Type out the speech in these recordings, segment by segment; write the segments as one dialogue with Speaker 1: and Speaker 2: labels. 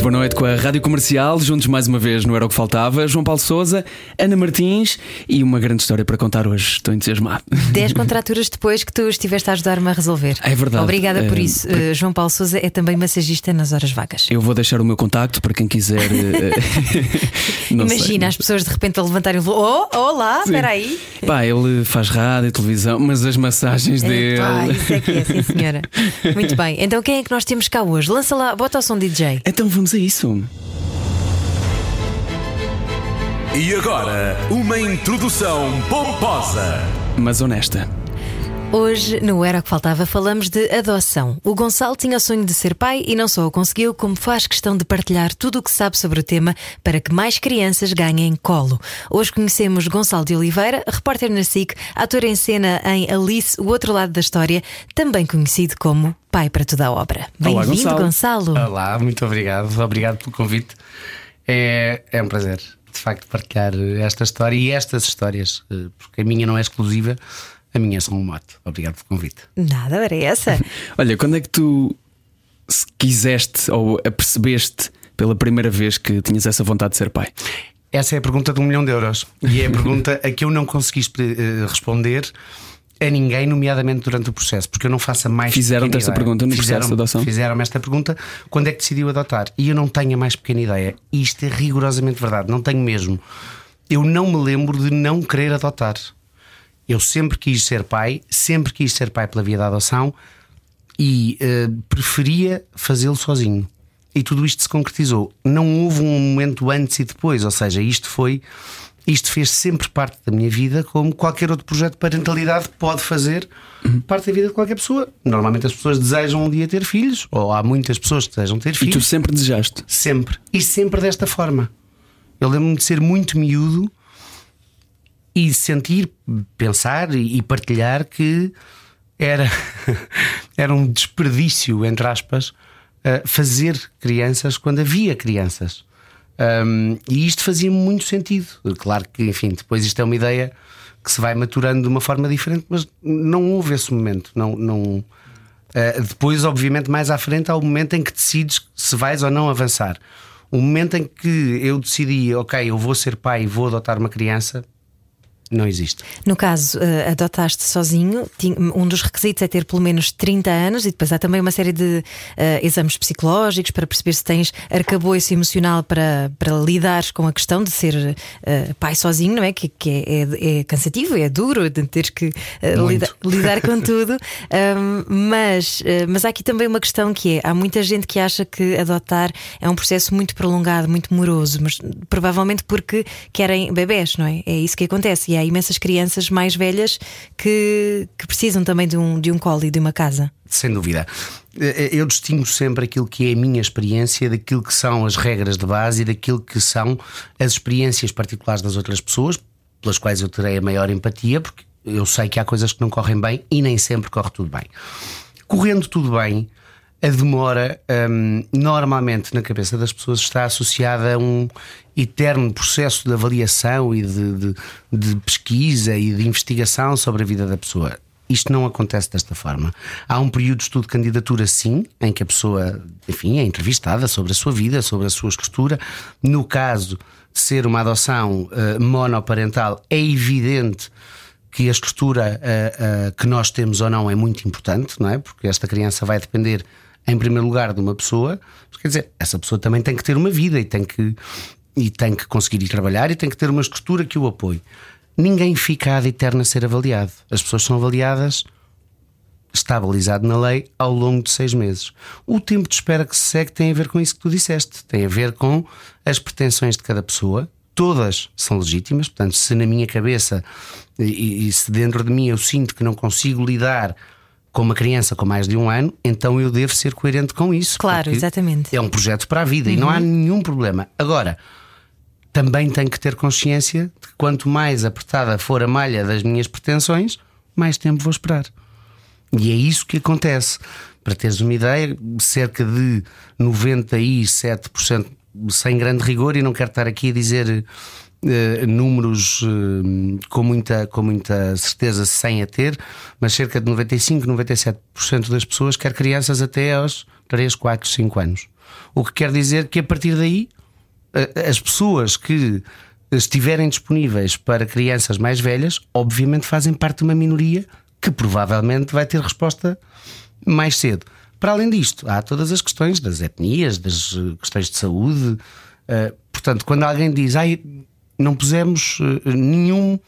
Speaker 1: Muito boa noite com a Rádio Comercial, juntos mais uma vez no Era o que Faltava. João Paulo Souza, Ana Martins e uma grande história para contar hoje. Estou entusiasmado.
Speaker 2: 10 contraturas depois que tu estiveste a ajudar-me a resolver.
Speaker 1: É verdade.
Speaker 2: Obrigada por
Speaker 1: Eh,
Speaker 2: isso. Eh, João Paulo Souza é também massagista nas horas vagas.
Speaker 1: Eu vou deixar o meu contacto para quem quiser. eh, não sei.
Speaker 2: Imagina as pessoas de repente a levantarem o voo. Oh, olá, espera aí.
Speaker 1: Pá, ele faz rádio, televisão, mas as massagens dele.
Speaker 2: Epá, isso é que é, sim senhora. Muito bem. Então quem é que nós temos cá hoje? Lança lá, bota o som DJ.
Speaker 1: Então vamos a isso.
Speaker 3: E agora, uma introdução pomposa.
Speaker 1: Mas honesta.
Speaker 2: Hoje, no Era o que Faltava, falamos de adoção. O Gonçalo tinha o sonho de ser pai e não só o conseguiu, como faz questão de partilhar tudo o que sabe sobre o tema para que mais crianças ganhem colo. Hoje conhecemos Gonçalo de Oliveira, repórter na SIC, ator em cena em Alice, o outro lado da história, também conhecido como pai para toda a obra. Bem-vindo,
Speaker 1: Gonçalo.
Speaker 2: Gonçalo.
Speaker 4: Olá, muito obrigado. Obrigado pelo convite. É, é um prazer, de facto, partilhar esta história e estas histórias, eh, porque a minha não é exclusiva, a minha é só um mote. Obrigado pelo convite.
Speaker 2: Nada, era essa.
Speaker 1: Olha, quando é que tu se quiseste ou apercebeste pela primeira vez que tinhas essa vontade de ser pai?
Speaker 4: Essa é a pergunta de um milhão de euros e é a pergunta a que eu não consegui eh, responder a ninguém, nomeadamente durante o processo, porque eu não faço a mais
Speaker 1: Fizeram-te
Speaker 4: pequena
Speaker 1: esta
Speaker 4: ideia.
Speaker 1: pergunta no processo de adoção?
Speaker 4: Fizeram-me esta pergunta quando é que decidiu adotar e eu não tenho a mais pequena ideia. Isto é rigorosamente verdade, não tenho mesmo. Eu não me lembro de não querer adotar. Eu sempre quis ser pai, sempre quis ser pai pela via da adoção e eh, preferia fazê-lo sozinho. E tudo isto se concretizou. Não houve um momento antes e depois, ou seja, isto foi. Isto fez sempre parte da minha vida, como qualquer outro projeto de parentalidade pode fazer parte da vida de qualquer pessoa. Normalmente as pessoas desejam um dia ter filhos, ou há muitas pessoas que desejam ter
Speaker 1: E
Speaker 4: filhos.
Speaker 1: tu sempre desejaste.
Speaker 4: Sempre. E sempre desta forma. Eu lembro-me de ser muito miúdo e sentir, pensar e partilhar que era, era um desperdício, entre aspas, eh, fazer crianças quando havia crianças. Um, e isto fazia muito sentido. Claro que, enfim, depois isto é uma ideia que se vai maturando de uma forma diferente, mas não houve esse momento. Não, não, Uh, depois, obviamente, mais à frente há o momento em que decides se vais ou não avançar. O momento em que eu decidi, ok, eu vou ser pai e vou adotar uma criança, não existe.
Speaker 2: No caso, eh, adotaste sozinho, um dos requisitos é ter pelo menos 30 anos e depois há também uma série de eh, exames psicológicos para perceber se tens arcabouço emocional para, para lidares com a questão de ser eh, pai sozinho, não é? Que, que é, é- é cansativo, é duro de teres que lida- lidar com tudo. Ahm, mas, mas há aqui também uma questão que é: há muita gente que acha que adotar é um processo muito prolongado, muito moroso, mas provavelmente porque querem bebés, não é? É isso que acontece. E há imensas crianças mais velhas que, que precisam também de um, de um colo e de uma casa.
Speaker 4: Sem dúvida. Eh, Eu distingo sempre aquilo que é a minha experiência daquilo que são as regras de base e daquilo que são as experiências particulares das outras pessoas, pelas quais eu terei a maior empatia, porque eu sei que há coisas que não correm bem e nem sempre corre tudo bem. Correndo tudo bem, a demora hum, normalmente na cabeça das pessoas está associada a um eterno processo de avaliação e de, de- de pesquisa e de investigação sobre a vida da pessoa. Isto não acontece desta forma. Há um período de estudo de candidatura, sim, em que a pessoa, enfim, é entrevistada sobre a sua vida, sobre a sua estrutura. No caso de ser uma adoção eh, monoparental, é evidente que a estrutura eh, eh, que nós temos ou não é muito importante, não é? Porque esta criança vai depender, em primeiro lugar, de uma pessoa. Quer dizer, essa pessoa também tem que ter uma vida e tem que, e tem que conseguir ir trabalhar e tem que ter uma estrutura que o apoie. Ninguém fica ad eterno a ser avaliado. As pessoas são avaliadas estabilizado na lei ao longo de seis meses. O tempo de espera que se segue tem a ver com isso que tu disseste, tem a ver com as pretensões de cada pessoa. Todas são legítimas, portanto, se na minha cabeça e, e se dentro de mim eu sinto que não consigo lidar com uma criança com mais de um ano, então eu devo ser coerente com isso.
Speaker 2: Claro, exatamente.
Speaker 4: É um projeto para a vida e não há nenhum problema. Agora, também tenho que ter consciência de que quanto mais apertada for a malha das minhas pretensões, mais tempo vou esperar. E é isso que acontece. Para teres uma ideia, cerca de 97%, sem grande rigor, e não quero estar aqui a dizer uh, números uh, com, muita, com muita certeza sem a ter, mas cerca de 95, 97% das pessoas quer crianças até aos 3, 4, 5 anos. O que quer dizer que a partir daí uh, as pessoas que estiverem disponíveis para crianças mais velhas, obviamente fazem parte de uma minoria que provavelmente vai ter resposta mais cedo. Para além disto, há todas as questões das etnias, das questões de saúde. portanto, quando alguém diz, ai, não pusemos eh, nenhum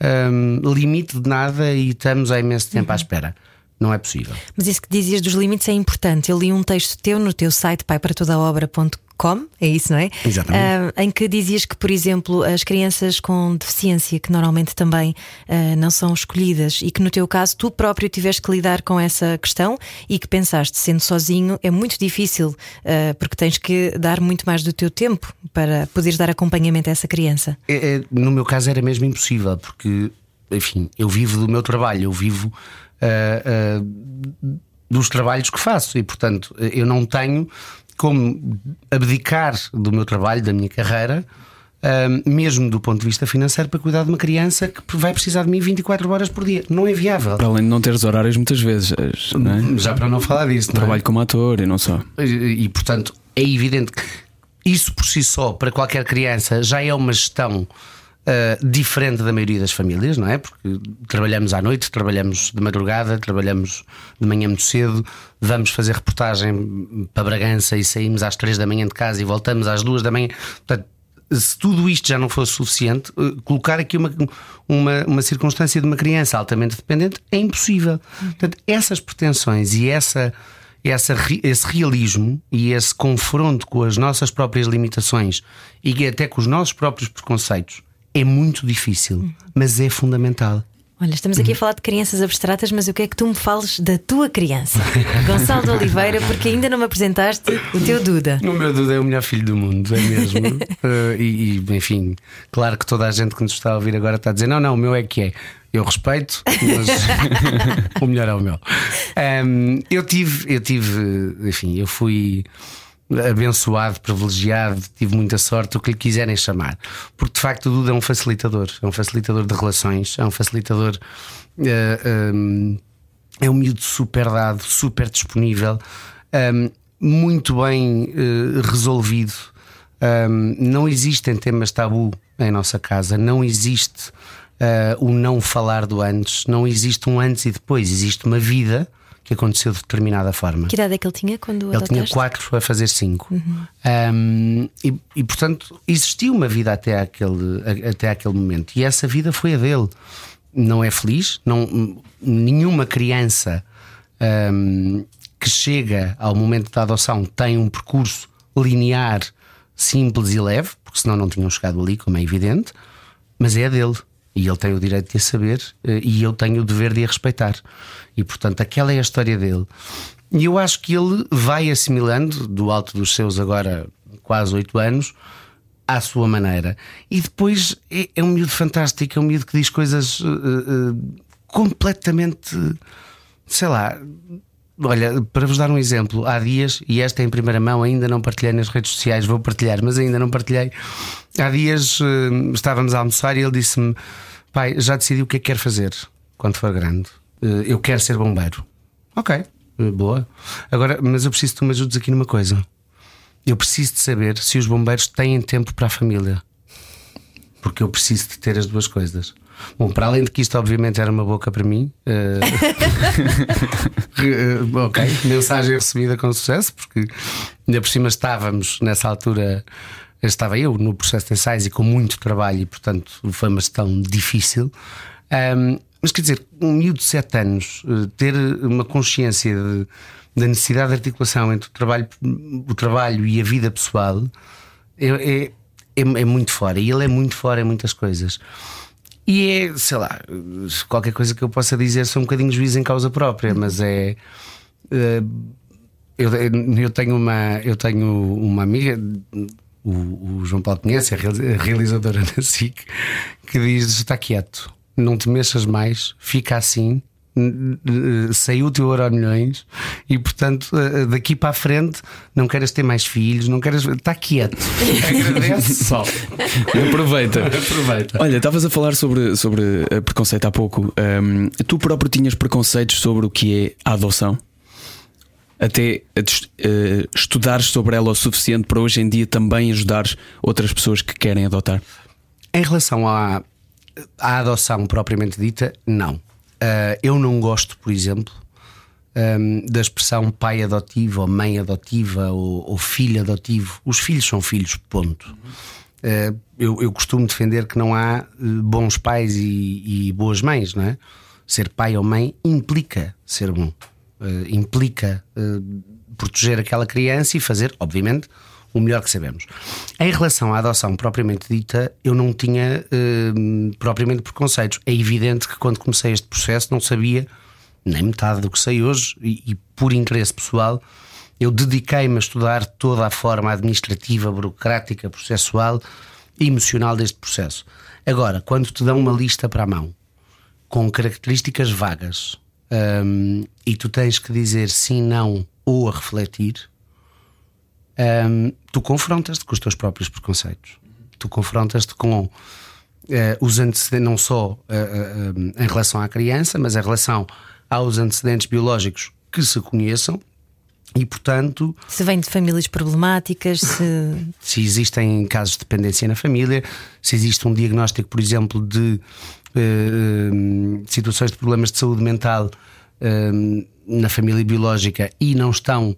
Speaker 4: um, limite de nada e estamos há imenso tempo uhum. à espera. Não é possível.
Speaker 2: Mas isso que dizias dos limites é importante. Eu li um texto teu no teu site paiparatodaobra.com com, é isso, não é?
Speaker 4: Exatamente.
Speaker 2: Uh, em que dizias que, por exemplo, as crianças com deficiência, que normalmente também uh, não são escolhidas, e que no teu caso tu próprio tiveste que lidar com essa questão e que pensaste, sendo sozinho, é muito difícil, uh, porque tens que dar muito mais do teu tempo para poderes dar acompanhamento a essa criança.
Speaker 4: É, é, no meu caso era mesmo impossível, porque, enfim, eu vivo do meu trabalho, eu vivo. dos trabalhos que faço e, portanto, eu não tenho como abdicar do meu trabalho, da minha carreira, um, mesmo do ponto de vista financeiro, para cuidar de uma criança que vai precisar de mim 24 horas por dia. Não é viável.
Speaker 1: Para além de não teres horários muitas vezes. É?
Speaker 4: Já para não falar disso.
Speaker 1: Trabalho
Speaker 4: é?
Speaker 1: como ator e não só.
Speaker 4: E, e, portanto, é evidente que isso por si só, para qualquer criança, já é uma gestão Uh, diferente da maioria das famílias, não é? Porque trabalhamos à noite, trabalhamos de madrugada, trabalhamos de manhã muito cedo, vamos fazer reportagem para Bragança e saímos às três da manhã de casa e voltamos às duas da manhã. Portanto, se tudo isto já não fosse suficiente, uh, colocar aqui uma, uma, uma circunstância de uma criança altamente dependente é impossível. Portanto, essas pretensões e essa essa, esse realismo e esse confronto com as nossas próprias limitações e até com os nossos próprios preconceitos é muito difícil, mas é fundamental.
Speaker 2: Olha, estamos aqui a falar de crianças abstratas, mas eu quero que tu me fales da tua criança, Gonçalo de Oliveira, porque ainda não me apresentaste o teu Duda.
Speaker 4: O meu Duda é o melhor filho do mundo, é mesmo. uh, e, e, enfim, claro que toda a gente que nos está a ouvir agora está a dizer: não, não, o meu é que é. Eu respeito, mas o melhor é o meu. Um, eu tive, eu tive, enfim, eu fui abençoado, privilegiado, tive muita sorte, o que lhe quiserem chamar. Porque de facto o Duda é um facilitador, é um facilitador de relações, é um facilitador. Uh, eh, um, é um miúdo super dado, super disponível, um, muito bem uh, resolvido. Um, não existem temas tabu em nossa casa, não existe uh, o não falar do antes, não existe um antes e depois, existe uma vida que aconteceu de determinada forma.
Speaker 2: Que idade é que ele tinha quando
Speaker 4: Ele tinha 4 a fazer 5. Uhum. Um, e, e, portanto, existiu uma vida até aquele, até aquele momento. E essa vida foi a dele. Não é feliz, não, nenhuma criança um, que chega ao momento da adoção tem um percurso linear, simples e leve, porque senão não tinham chegado ali, como é evidente, mas é a dele. E ele tem o direito de a saber eh, e eu tenho o dever de a respeitar. E portanto, aquela é a história dele. E eu acho que ele vai assimilando, do alto dos seus agora quase oito anos, à sua maneira. E depois é, é, um miúdo fantástico, é um miúdo que diz coisas uh, uh, completamente, sei lá. Olha, para vos dar um exemplo, há dias, e esta é em primeira mão, ainda não partilhei nas redes sociais, vou partilhar, mas ainda não partilhei. Há dias uh, estávamos a almoçar e ele disse-me: Pai, já decidi o que é que quer fazer quando for grande. Uh, eu quero ser bombeiro. Ok, uh, boa. Agora, mas eu preciso que tu me ajudes aqui numa coisa. Eu preciso de saber se os bombeiros têm tempo para a família. Porque eu preciso de ter as duas coisas. Bom, para além de que isto, obviamente, era uma boca para mim. Uh... ok, mensagem recebida com sucesso, porque ainda por cima estávamos nessa altura estava eu no processo de ensaios e com muito trabalho, e portanto foi uma gestão difícil. Um, mas quer dizer, um miúdo de 7 anos eh, ter uma consciência de, da necessidade de articulação entre o trabalho, o trabalho e a vida pessoal é, é, é, é muito fora. E ele é muito fora em muitas coisas. E é, sei lá, qualquer coisa que eu possa dizer sou um bocadinho juiz em causa própria, mas é. Eh, eu, eu, tenho uma, eu tenho uma amiga o, o João Paulo conhece, a realizadora da SIC, que diz: está quieto, não te mexas mais, fica assim, saiu o teu euro milhões e, portanto, eh, daqui para a frente não queres ter mais filhos, não queres. Está quieto. Agradece só.
Speaker 1: Aproveita.
Speaker 4: Aproveita.
Speaker 1: Olha, estavas a falar sobre, sobre eh, preconceito há pouco. Ahm, tu próprio tinhas preconceitos sobre o que é a adoção? Até des- eh, estudares sobre ela o suficiente para hoje em dia também ajudares outras pessoas que querem adotar?
Speaker 4: Em relação à, à adoção propriamente dita, não. Ah, eu não gosto, por exemplo, ahm, da expressão pai adotivo, ou mãe adotiva, ou, ou filho adotivo. Os filhos são filhos, ponto. Ah, eu, eu costumo defender que não há bons pais e, e boas mães, não é? Ser pai ou mãe implica ser bom, Eh, implica proteger aquela criança e fazer, obviamente, o melhor que sabemos. Em relação à adoção propriamente dita, eu não tinha eh, propriamente preconceitos. É evidente que quando comecei este processo não sabia nem metade do que sei hoje e, e por interesse pessoal eu dediquei-me a estudar toda a forma administrativa, burocrática, processual e emocional deste processo. Agora, quando te dão uma lista para a mão com características vagas hum, e tu tens que dizer sim, não ou a refletir, hum, tu confrontas-te com os teus próprios preconceitos. Tu confrontas-te com eh, os antecedentes, não só eh, eh, em relação à criança, mas em relação aos antecedentes biológicos que se conheçam e, portanto,
Speaker 2: Se vem de famílias problemáticas, se.
Speaker 4: se existem casos de dependência na família, se existe um diagnóstico, por exemplo, de situações de problemas de saúde mental na família biológica e não estão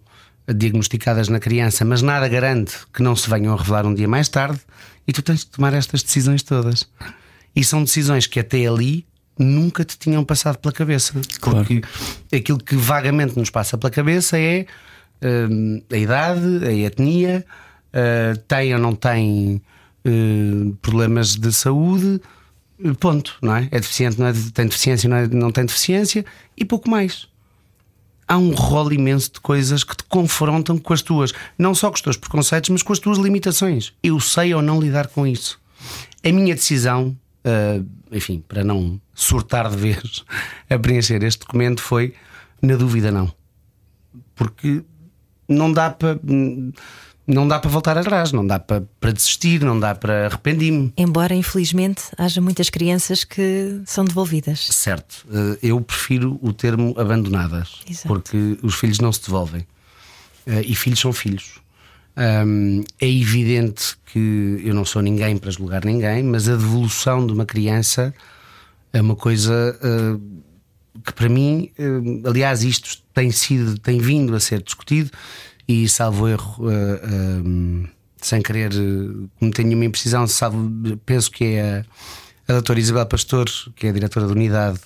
Speaker 4: diagnosticadas na criança, mas nada garante que não se venham a revelar um dia mais tarde, e tu tens de tomar estas decisões todas. E são decisões que até ali nunca te tinham passado pela cabeça.
Speaker 1: Claro.
Speaker 4: Porque aquilo que vagamente nos passa pela cabeça é hum, a idade, a etnia, uh, tem ou não tem uh, problemas de saúde, uh, ponto, não é? É deficiente, não é? Tem deficiência, não, é? não tem deficiência e pouco mais. Há um rol imenso de coisas que te confrontam com as tuas, não só com os teus preconceitos, mas com as tuas limitações. Eu sei ou não lidar com isso. A minha decisão, uh, enfim, para não surtar de vez a preencher este documento, foi na dúvida, não. Porque não dá para. Não dá para voltar atrás, não dá para, para desistir, não dá para arrependi-me.
Speaker 2: Embora, infelizmente, haja muitas crianças que são devolvidas.
Speaker 4: Certo, eh, eu prefiro o termo abandonadas,
Speaker 2: Exato.
Speaker 4: porque os filhos não se devolvem Eh, e filhos são filhos. É evidente que eu não sou ninguém para julgar ninguém, mas a devolução de uma criança é uma coisa eh, que para mim, aliás, isto tem sido, tem vindo a ser discutido e salvo erro, eh, eh, sem querer eh, cometer nenhuma imprecisão, salvo, penso que é a, a doutora Isabel Pastor, que é a diretora da unidade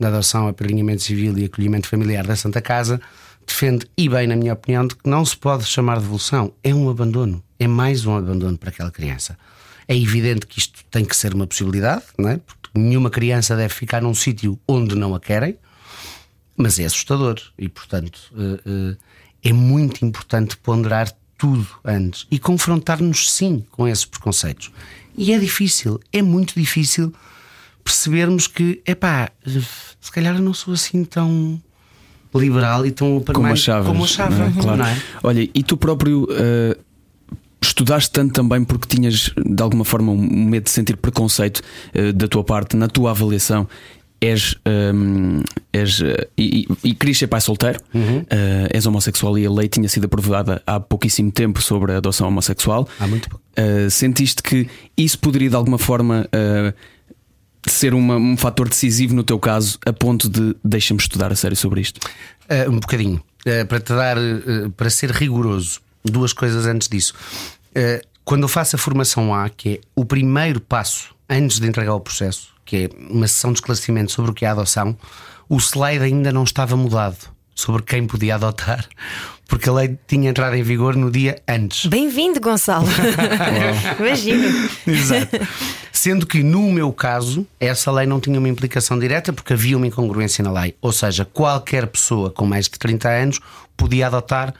Speaker 4: da adoção, apadrinhamento civil e acolhimento familiar da Santa Casa, defende, e bem, na minha opinião, de que não se pode chamar de devolução, é um abandono, é mais um abandono para aquela criança. É evidente que isto tem que ser uma possibilidade, não é? Porque nenhuma criança deve ficar num sítio onde não a querem, mas é assustador e, portanto, eh, eh, é muito importante ponderar tudo antes e confrontar-nos, sim, com esses preconceitos. E é difícil, é muito difícil percebermos que, epá, se calhar eu não sou assim tão liberal e tão
Speaker 1: Como
Speaker 4: mind
Speaker 1: achavas.
Speaker 4: como achava,
Speaker 1: não é? Claro.
Speaker 4: não é?
Speaker 1: Olha, e tu próprio eh, estudaste tanto também porque tinhas de alguma forma um medo de sentir preconceito eh, da tua parte na tua avaliação. És, ehm, és eh, e, e, e querias ser pai solteiro, eh, és homossexual e a lei tinha sido aprovada há pouquíssimo tempo sobre a adoção homossexual.
Speaker 4: Há muito pouco.
Speaker 1: Uh, sentiste que isso poderia de alguma forma uh, ser uma- um fator decisivo no teu caso, a ponto de deixa-me estudar a sério sobre isto?
Speaker 4: Uh, um bocadinho. Uh, para te dar, uh, para ser rigoroso, duas coisas antes disso. Uh, quando eu faço a formação A, que é o primeiro passo antes de entregar o processo, que é uma sessão de esclarecimento sobre o que é a adoção, o slide ainda não estava mudado sobre quem podia adotar, porque a lei tinha entrado em vigor no dia antes.
Speaker 2: Bem-vindo, Gonçalo. Imagino.
Speaker 4: Exato. Sendo que no meu caso, essa lei não tinha uma implicação direta porque havia uma incongruência na lei. Ou seja, qualquer pessoa com mais de 30 anos podia adotar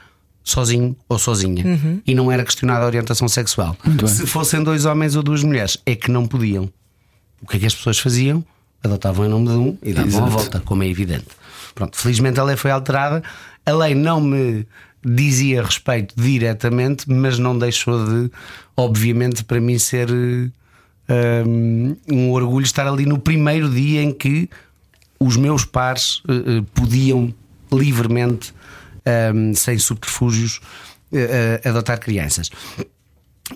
Speaker 4: sozinho ou sozinha. E não era questionada a orientação sexual.
Speaker 1: Muito bem.
Speaker 4: Se fossem dois homens ou duas mulheres, é que não podiam. O que é que as pessoas faziam? adotavam em nome de um e davam a
Speaker 1: Exato.
Speaker 4: volta, como é evidente. Pronto, felizmente a lei foi alterada, a lei não me dizia respeito diretamente, mas não deixou de, obviamente, para mim ser um, um orgulho estar ali no primeiro dia em que os meus pares eh, podiam livremente, um, sem subterfúgios, eh, eh, adotar crianças.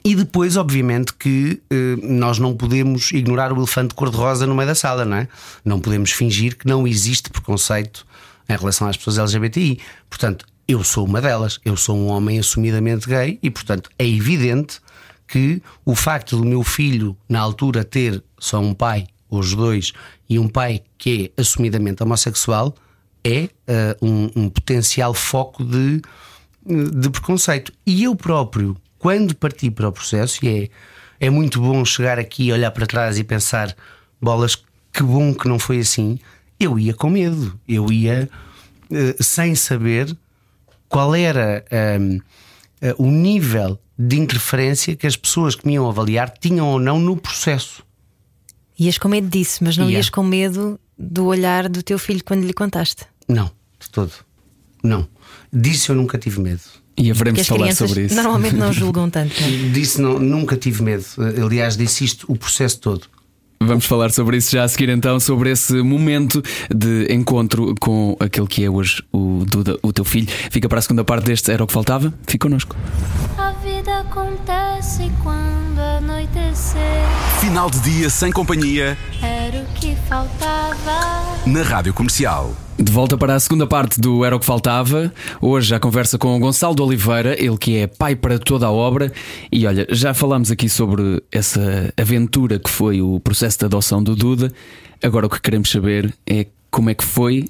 Speaker 4: E depois, obviamente, que eh, nós não podemos ignorar o elefante cor-de-rosa no meio da sala, não é? Não podemos fingir que não existe preconceito em relação às pessoas LGBTI. Portanto, eu sou uma delas, eu sou um homem assumidamente gay e, portanto, é evidente que o facto do meu filho, na altura, ter só um pai, os dois, e um pai que é assumidamente homossexual, é eh, um, um potencial foco de, de preconceito. E eu próprio, quando parti para o processo, e é, é muito bom chegar aqui, olhar para trás e pensar: bolas, que bom que não foi assim. Eu ia com medo, eu ia eh, sem saber qual era ehm, eh, o nível de interferência que as pessoas que me iam avaliar tinham ou não no processo.
Speaker 2: Ias com medo disso, mas não
Speaker 4: Ia.
Speaker 2: ias com medo do olhar do teu filho quando lhe contaste.
Speaker 4: Não, de todo. Não. Disso eu nunca tive medo.
Speaker 1: E haveremos de falar sobre isso.
Speaker 2: normalmente não julgam tanto. não é?
Speaker 4: Disse não, nunca tive medo. Aliás, disse isto o processo todo.
Speaker 1: Vamos falar sobre isso já a seguir então, sobre esse momento de encontro com aquele que é hoje o Duda, o teu filho. Fica para a segunda parte deste Era o que Faltava. Fica connosco.
Speaker 5: A vida acontece quando anoitecer.
Speaker 3: Final de dia sem companhia
Speaker 5: Era o que faltava.
Speaker 3: na Rádio Comercial.
Speaker 1: De volta para a segunda parte do Era o que Faltava. Hoje a conversa com o Gonçalo de Oliveira, ele que é pai para toda a obra. E olha, já falámos aqui sobre essa aventura que foi o processo de adoção do Duda. Agora o que queremos saber é como é que foi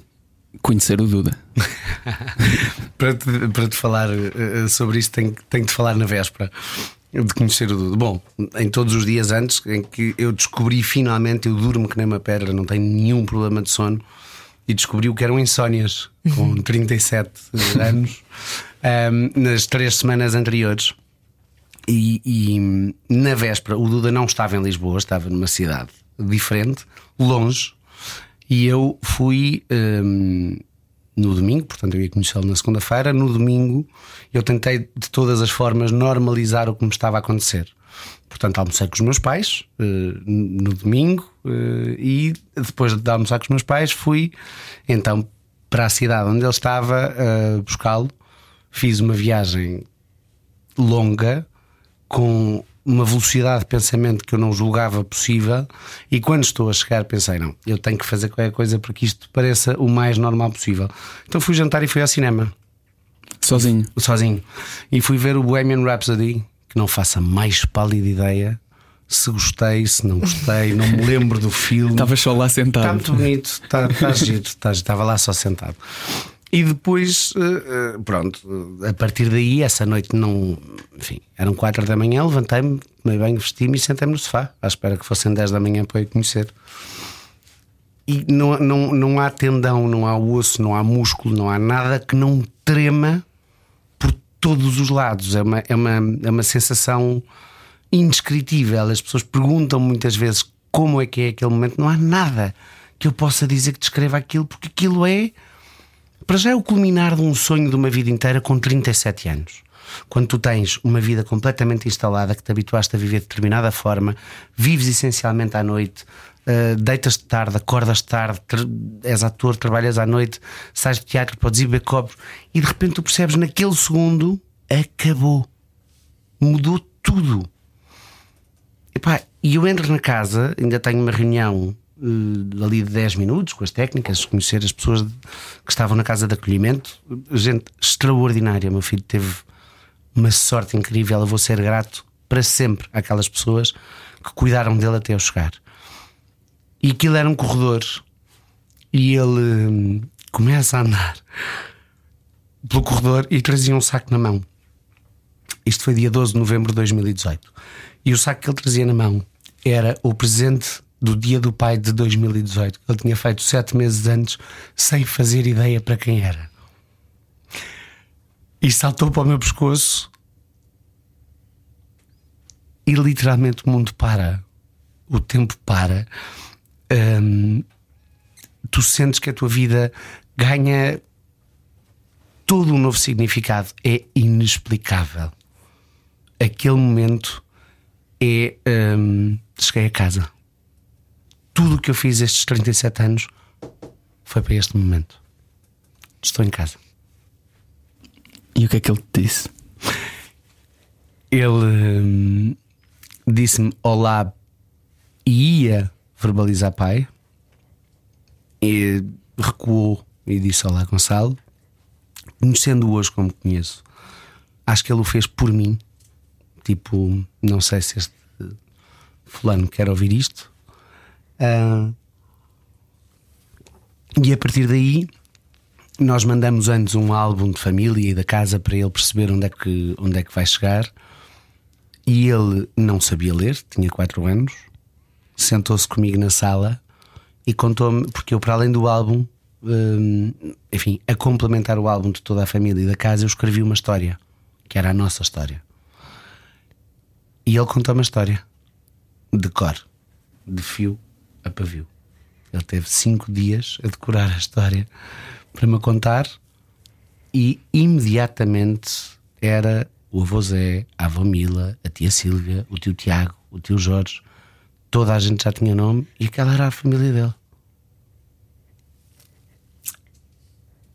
Speaker 1: conhecer o Duda.
Speaker 4: para, te, para te falar eh, sobre isto, tenho, tenho de falar na véspera de conhecer o Dudu. Bom, em todos os dias antes, em que eu descobri finalmente, eu durmo que nem uma pedra, não tenho nenhum problema de sono, e descobri o que eram insónias com 37 anos, ehm, nas três semanas anteriores. E, e na véspera, o Duda não estava em Lisboa, estava numa cidade diferente, longe, e eu fui hum, no domingo, portanto eu ia conhecê-lo na segunda-feira. No domingo eu tentei de todas as formas normalizar o que me estava a acontecer. Portanto, almocei com os meus pais eh, no domingo eh, e depois de almoçar com os meus pais fui então para a cidade onde ele estava a buscá-lo. Fiz uma viagem longa, com uma velocidade de pensamento que eu não julgava possível, e quando estou a chegar, pensei: não, eu tenho que fazer qualquer coisa para que isto pareça o mais normal possível. Então fui jantar e fui ao cinema,
Speaker 1: Sozinho.
Speaker 4: sozinho, e fui ver o Bohemian Rhapsody, que não faça mais pálida ideia se gostei, se não gostei, não me lembro do filme.
Speaker 1: Estavas só lá sentado.
Speaker 4: Está muito bonito, está tá giro, estava lá só sentado. E depois, eh, eh, pronto, a partir daí, essa noite não. Enfim, eram quatro da manhã, levantei-me, tomei banho, vesti-me e sentei-me no sofá, à espera que fossem 10 da manhã para eu conhecer. E não, não, não há tendão, não há osso, não há músculo, não há nada que não trema por todos os lados. É uma, é uma, é uma sensação indescritível. As pessoas perguntam muitas vezes como é que é aquele momento. Não há nada que eu possa dizer que descreva aquilo, porque aquilo é. Para já é o culminar de um sonho de uma vida inteira com 37 anos. Quando tu tens uma vida completamente instalada, que te habituaste a viver de determinada forma, vives essencialmente à noite, uh, deitas-te tarde, acordas tarde, és ator, trabalhas à noite, sais de teatro, podes ir beber copos e de repente tu percebes naquele segundo acabou. Mudou tudo. Epá, E eu entro na casa, ainda tenho uma reunião eh, ali de 10 minutos com as técnicas, conhecer as pessoas que estavam na casa de acolhimento. Gente extraordinária. Meu filho teve uma sorte incrível. Eu vou ser grato para sempre àquelas pessoas que cuidaram dele até eu chegar. E aquilo era um corredor. E ele hum, começa a andar pelo corredor e trazia um saco na mão. Isto foi dia 12 de novembro de 2018. E o saco que ele trazia na mão era o presente do dia do pai de 2018. que Ele tinha feito sete meses antes, sem fazer ideia para quem era. E saltou para o meu pescoço. E literalmente o mundo para. O tempo para. Hum, tu sentes que a tua vida ganha todo um novo significado. É inexplicável. Aquele momento é. Hum, cheguei a casa. Tudo o que eu fiz estes 37 anos foi para este momento. Estou em casa.
Speaker 1: E o que é que ele te disse?
Speaker 4: Ele hum, disse-me olá e ia verbalizar pai. E recuou e disse olá Gonçalo. Conhecendo-o hoje como conheço, acho que ele o fez por mim. Tipo, não sei se este fulano quer ouvir isto. Ah, e a partir daí nós mandamos antes um álbum de família e da casa para ele perceber onde é que, onde é que vai chegar. E ele não sabia ler, tinha 4 anos, sentou-se comigo na sala e contou-me, porque eu, para além do álbum, hum, enfim, a complementar o álbum de toda a família e da casa, eu escrevi uma história, que era a nossa história. E ele contou uma história de cor, de fio a pavio. Ele teve cinco dias a decorar a história para me contar e imediatamente era o avô Zé, a avó Mila, a tia Sílvia, o tio Tiago, o tio Jorge. Toda a gente já tinha nome e aquela era a família dele.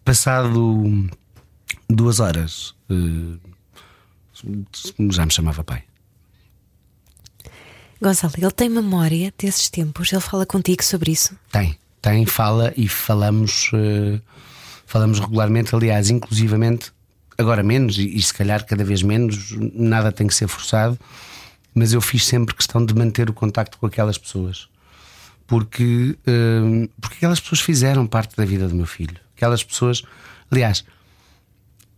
Speaker 4: Passado duas horas, eh, já me chamava pai.
Speaker 2: Gonçalo, ele tem memória desses tempos? Ele fala contigo sobre isso?
Speaker 4: Tem, tem, fala e falamos, uh, falamos regularmente, aliás, inclusivamente, agora menos, e, se calhar cada vez menos, nada tem que ser forçado, mas eu fiz sempre questão de manter o contacto com aquelas pessoas. Porque, uh, porque aquelas pessoas fizeram parte da vida do meu filho. Aquelas pessoas, aliás,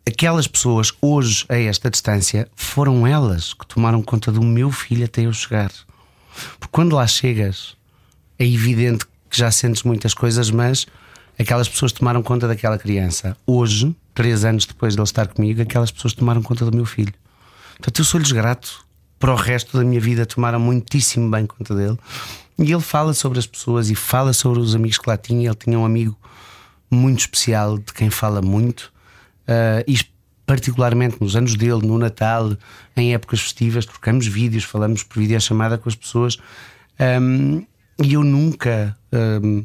Speaker 4: aquelas pessoas hoje a esta distância foram elas que tomaram conta do meu filho até eu chegar. Porque quando lá chegas, é evidente que já sentes muitas coisas, mas aquelas pessoas tomaram conta daquela criança. Hoje, três anos depois de ele estar comigo, aquelas pessoas tomaram conta do meu filho. Portanto, eu sou-lhes grato. Para o resto da minha vida, tomaram muitíssimo bem conta dele. E ele fala sobre as pessoas e fala sobre os amigos que lá tinha. Ele tinha um amigo muito especial, de quem fala muito. E particularmente nos anos dele, no Natal, em épocas festivas, trocamos vídeos, falamos por videochamada com as pessoas. Um, e eu nunca um,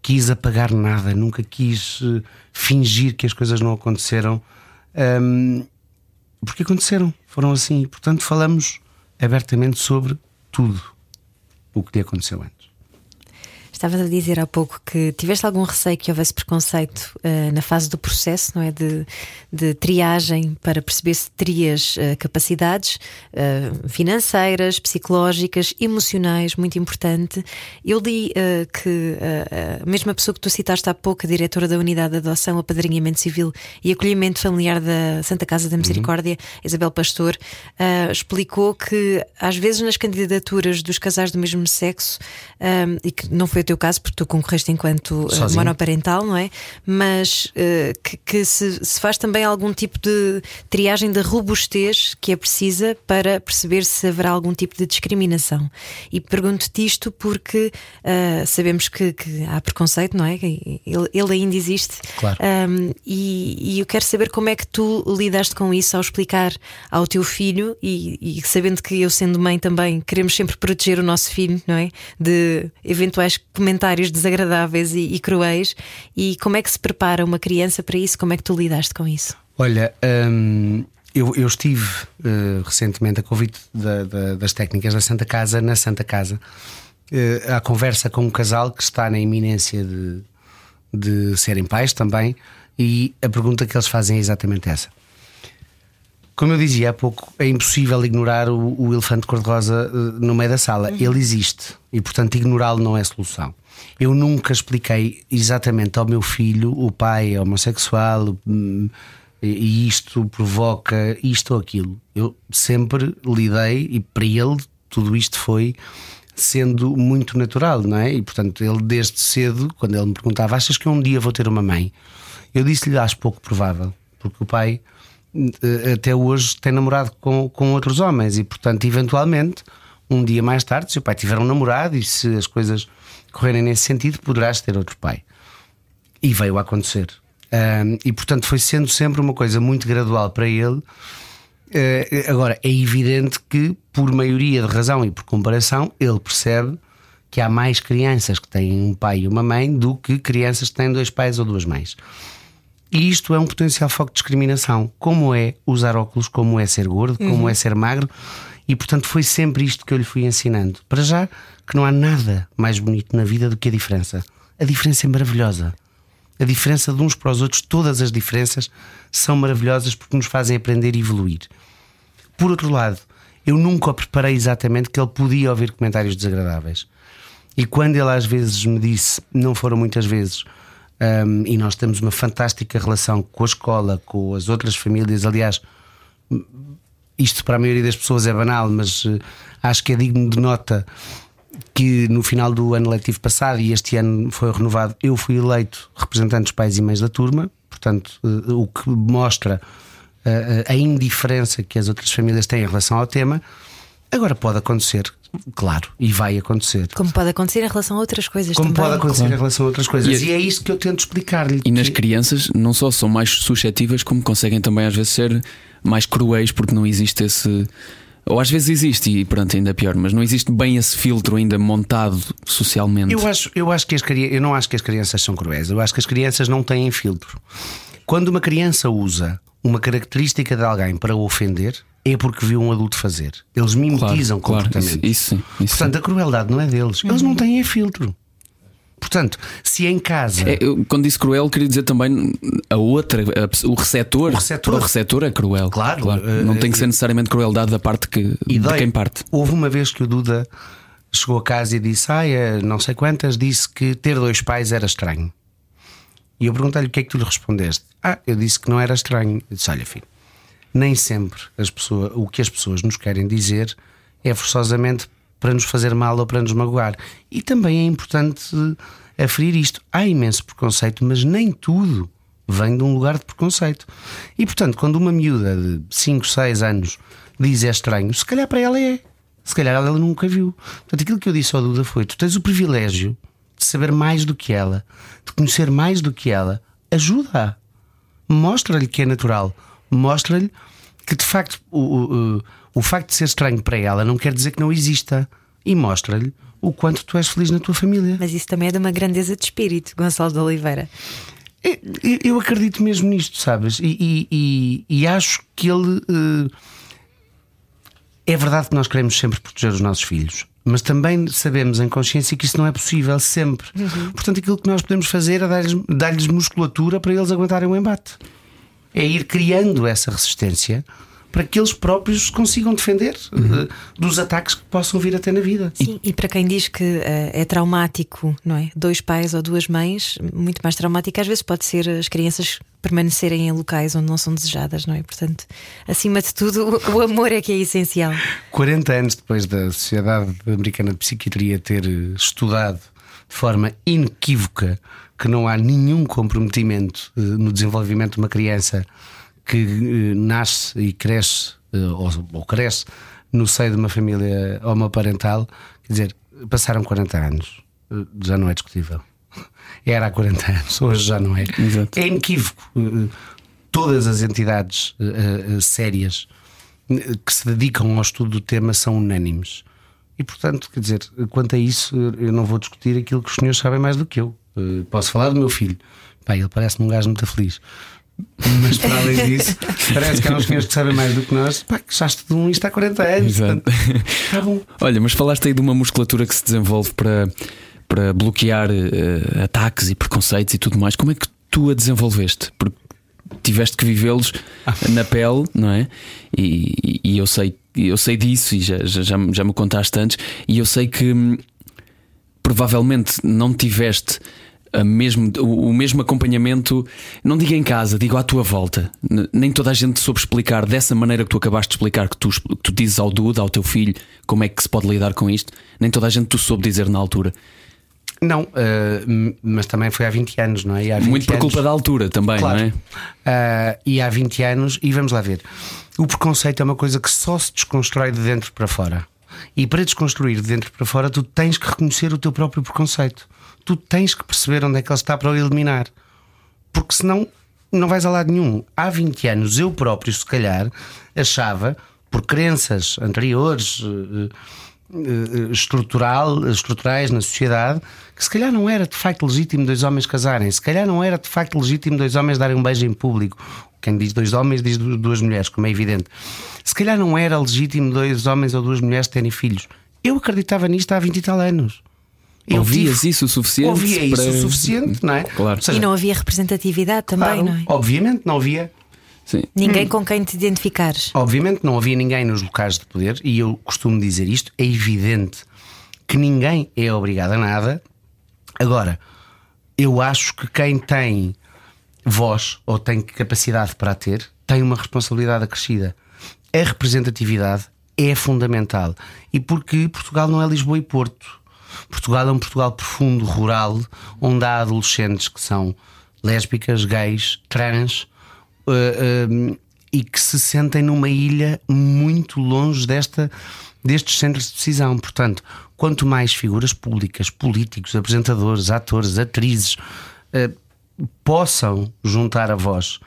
Speaker 4: quis apagar nada, nunca quis uh, fingir que as coisas não aconteceram, um, porque aconteceram, foram assim. Portanto, falamos abertamente sobre tudo o que lhe aconteceu antes.
Speaker 2: Estavas a dizer há pouco que tiveste algum receio que houvesse preconceito uh, na fase do processo, não é? De, de triagem para perceber se terias uh, capacidades uh, financeiras, psicológicas, emocionais, muito importante. Eu li que a mesma pessoa que tu citaste há pouco, a diretora da Unidade de Adoção, Apadrinhamento Civil e Acolhimento Familiar da Santa Casa da Misericórdia, uhum. Isabel Pastor, explicou que às vezes nas candidaturas dos casais do mesmo sexo, e que não foi o teu caso, porque tu concorreste enquanto uh, monoparental, não é? Mas uh, que, que se, se, faz também algum tipo de triagem da robustez que é precisa para perceber se haverá algum tipo de discriminação. E pergunto-te isto porque uh, sabemos que, que, há preconceito, não é? Ele, ele ainda existe.
Speaker 4: Claro.
Speaker 2: Um, e, e, eu quero saber como é que tu lidaste com isso ao explicar ao teu filho e, e sabendo que eu, sendo mãe, também queremos sempre proteger o nosso filho, não é? De eventuais comentários desagradáveis e, e cruéis. E como é que se prepara uma criança para isso? Como é que tu lidaste com isso?
Speaker 4: Olha, hum, eu, eu, estive uh, recentemente a convite da, da, das técnicas da Santa Casa, na Santa Casa, uh, à conversa com um casal que está na iminência de, de serem pais também, e a pergunta que eles fazem é exatamente essa. Como eu dizia há pouco, é impossível ignorar o, o elefante cor-de-rosa uh, no meio da sala. Uhum. Ele existe e, portanto, ignorá-lo não é solução. Eu nunca expliquei exatamente ao meu filho, o pai é homossexual hum, e isto provoca isto ou aquilo. Eu sempre lidei e para ele tudo isto foi sendo muito natural, não é? E portanto, ele desde cedo, quando ele me perguntava: Achas que um dia vou ter uma mãe? Eu disse-lhe: Acho pouco provável, porque o pai eh, até hoje tem namorado com, com outros homens e, portanto, eventualmente, um dia mais tarde, se o pai tiver um namorado e se as coisas correrem nesse sentido, poderás ter outro pai. E veio a acontecer. Um, e portanto foi sendo sempre uma coisa muito gradual para ele. Uh, agora, é evidente que, por maioria de razão e por comparação, ele percebe que há mais crianças que têm um pai e uma mãe do que crianças que têm dois pais ou duas mães. E isto é um potencial foco de discriminação. Como é usar óculos, como é ser gordo, como é ser magro. E portanto foi sempre isto que eu lhe fui ensinando. Para já, que não há nada mais bonito na vida do que a diferença. A diferença é maravilhosa. A diferença de uns para os outros, todas as diferenças são maravilhosas porque nos fazem aprender e evoluir. Por outro lado, eu nunca o preparei exatamente que ele podia ouvir comentários desagradáveis. E quando ele às vezes me disse, não foram muitas vezes, um, e nós temos uma fantástica relação com a escola, com as outras famílias. Aliás, isto para a maioria das pessoas é banal, mas uh, acho que é digno de nota que no final do ano letivo passado e este ano foi renovado, eu fui eleito representante dos pais e mães da turma, portanto, uh, o que mostra uh, a indiferença que as outras famílias têm em relação ao tema. Agora pode acontecer, claro, e vai acontecer.
Speaker 2: Como pode acontecer em relação a outras coisas
Speaker 4: Como
Speaker 2: também.
Speaker 4: pode acontecer
Speaker 1: Claro.
Speaker 4: em relação a outras coisas.
Speaker 1: E-
Speaker 4: E, é isto que eu tento explicar-lhe.
Speaker 1: E nas
Speaker 4: que-
Speaker 1: crianças não só são mais suscetíveis, como conseguem também às vezes ser mais cruéis porque não existe esse. Ou às vezes existe, e pronto, ainda pior, mas não existe bem esse filtro ainda montado socialmente.
Speaker 4: Eu acho, eu acho que as crianças, eu não acho que as crianças são cruéis, eu acho que as crianças não têm filtro. Quando uma criança usa uma característica de alguém para o ofender, é porque viu um adulto fazer. Eles
Speaker 1: Claro,
Speaker 4: mimetizam
Speaker 1: claro, isso,
Speaker 4: comportamentos.
Speaker 1: isso sim. Isso
Speaker 4: Portanto, a crueldade não é deles. Eles não têm é filtro. Portanto, se em casa.
Speaker 1: É, eu, quando disse cruel, queria dizer também a outra, a o receptor.
Speaker 4: O receptor.
Speaker 1: O receptor é cruel.
Speaker 4: Claro, eh,
Speaker 1: Não tem que ser necessariamente crueldade da parte que,
Speaker 4: E
Speaker 1: de quem parte.
Speaker 4: Houve uma vez que o Duda chegou a casa e disse: Ai, eh, não sei quantas, disse que ter dois pais era estranho. E eu perguntei-lhe o que é que tu lhe respondeste. Ah, eu disse que não era estranho. Eu disse: Olha, filho, nem sempre as pessoas, o que as pessoas nos querem dizer é forçosamente para nos fazer mal ou para nos magoar. E também é importante aferir isto. Há imenso preconceito, mas nem tudo vem de um lugar de preconceito. E portanto, quando uma miúda de 5, 6 anos diz é estranho, se calhar para ela é. Se calhar ela nunca viu. Portanto, aquilo que eu disse ao Duda foi: tu tens o privilégio de saber mais do que ela, de conhecer mais do que ela, ajuda-a. Mostra-lhe que é natural. Mostra-lhe que de facto o, o, o- facto de ser estranho para ela não quer dizer que não exista. E mostra-lhe o quanto tu és feliz na tua família.
Speaker 2: Mas isso também é de uma grandeza de espírito, Gonçalo de Oliveira.
Speaker 4: Eu, eu- eu acredito mesmo nisto, sabes? E, e- e- e acho que ele. eh, é verdade que nós queremos sempre proteger os nossos filhos, mas também sabemos em consciência que isso não é possível sempre. Portanto, aquilo que nós podemos fazer é dar-lhes dar-lhes musculatura para eles aguentarem o embate. É ir criando essa resistência para que eles próprios se consigam defender eh, dos ataques que possam vir a ter na vida.
Speaker 2: Sim, e para quem diz que eh, é traumático, não é? Dois pais ou duas mães, muito mais traumático às vezes pode ser as crianças permanecerem em locais onde não são desejadas, não é? Portanto, acima de tudo, o, amor é que é essencial.
Speaker 4: 40 anos depois da Sociedade Americana de Psiquiatria ter eh, estudado de forma inequívoca que não há nenhum comprometimento no desenvolvimento de uma criança que eh, nasce e cresce eh, ou, ou cresce no seio de uma família homoparental, quer dizer, passaram 40 anos, Eh, já não é discutível. Era há 40 anos, hoje já não é.
Speaker 1: Exato.
Speaker 4: É inequívoco. Todas as entidades sérias que se dedicam ao estudo do tema são unânimes. E portanto, quer dizer, quanto a isso, eu não vou discutir aquilo que os senhores sabem mais do que eu. Posso falar do meu filho. Pai, ele parece-me um gajo muito feliz. Mas para além disso, parece que há uns senhores que sabem mais do que nós. Pá, que já estudam isto há 40 anos.
Speaker 1: Exato.
Speaker 4: Portanto, tá bom.
Speaker 1: Olha, mas falaste aí de uma musculatura que se desenvolve para, para bloquear eh, ataques e preconceitos e tudo mais. Como é que tu a desenvolveste? Porque tiveste que vivê-los na pele, não é? E, e- eu sei, eu sei disso e já, já, já, me- já me contaste antes. E eu sei que hum, provavelmente não tiveste a mesmo, o, o mesmo acompanhamento, não digo em casa, digo à tua volta. Nem toda a gente soube explicar dessa maneira que tu acabaste de explicar, que tu, que tu dizes ao Duda, ao teu filho, como é que se pode lidar com isto. Nem toda a gente tu soube dizer na altura.
Speaker 4: Não, m- mas também foi há 20 anos, não é? Há 20
Speaker 1: Muito por
Speaker 4: anos-
Speaker 1: culpa da altura também,
Speaker 4: Claro.
Speaker 1: não é?
Speaker 4: Ah, e há 20 anos, e vamos lá ver, o preconceito é uma coisa que só se desconstrói de dentro para fora. E para desconstruir de dentro para fora, tu tens que reconhecer o teu próprio preconceito. Tu tens que perceber onde é que ele está para o eliminar. porque senão não vais a lado nenhum. Há 20 anos eu próprio, se calhar, achava, por crenças anteriores, eh, eh, estrutural, estruturais na sociedade, que se calhar não era de facto legítimo dois homens casarem, se calhar não era de facto legítimo dois homens darem um beijo em público. Quem diz dois homens diz duas mulheres, como é evidente. Se calhar não era legítimo dois homens ou duas mulheres terem filhos. Eu acreditava nisto há 20 e tal anos.
Speaker 1: Eu Ouvias tive... isso o suficiente?
Speaker 4: Ouvia para... isso o suficiente, não é?
Speaker 1: Claro.
Speaker 2: Seja, e não havia representatividade também, claro, não é?
Speaker 4: Obviamente não havia.
Speaker 2: Sim. Ninguém hum. com quem te identificares.
Speaker 4: Obviamente não havia ninguém nos locais de poder, e eu costumo dizer isto: é evidente que ninguém é obrigado a nada. Agora, eu acho que quem tem voz ou tem capacidade para a ter tem uma responsabilidade acrescida. A representatividade é fundamental. E porque Portugal não é Lisboa e Porto. Portugal é um Portugal profundo, rural, onde há adolescentes que são lésbicas, gays, trans uh, uh, e que se sentem numa ilha muito longe desta, destes centros de decisão. Portanto, quanto mais figuras públicas, políticos, apresentadores, atores, atrizes uh, possam juntar a voz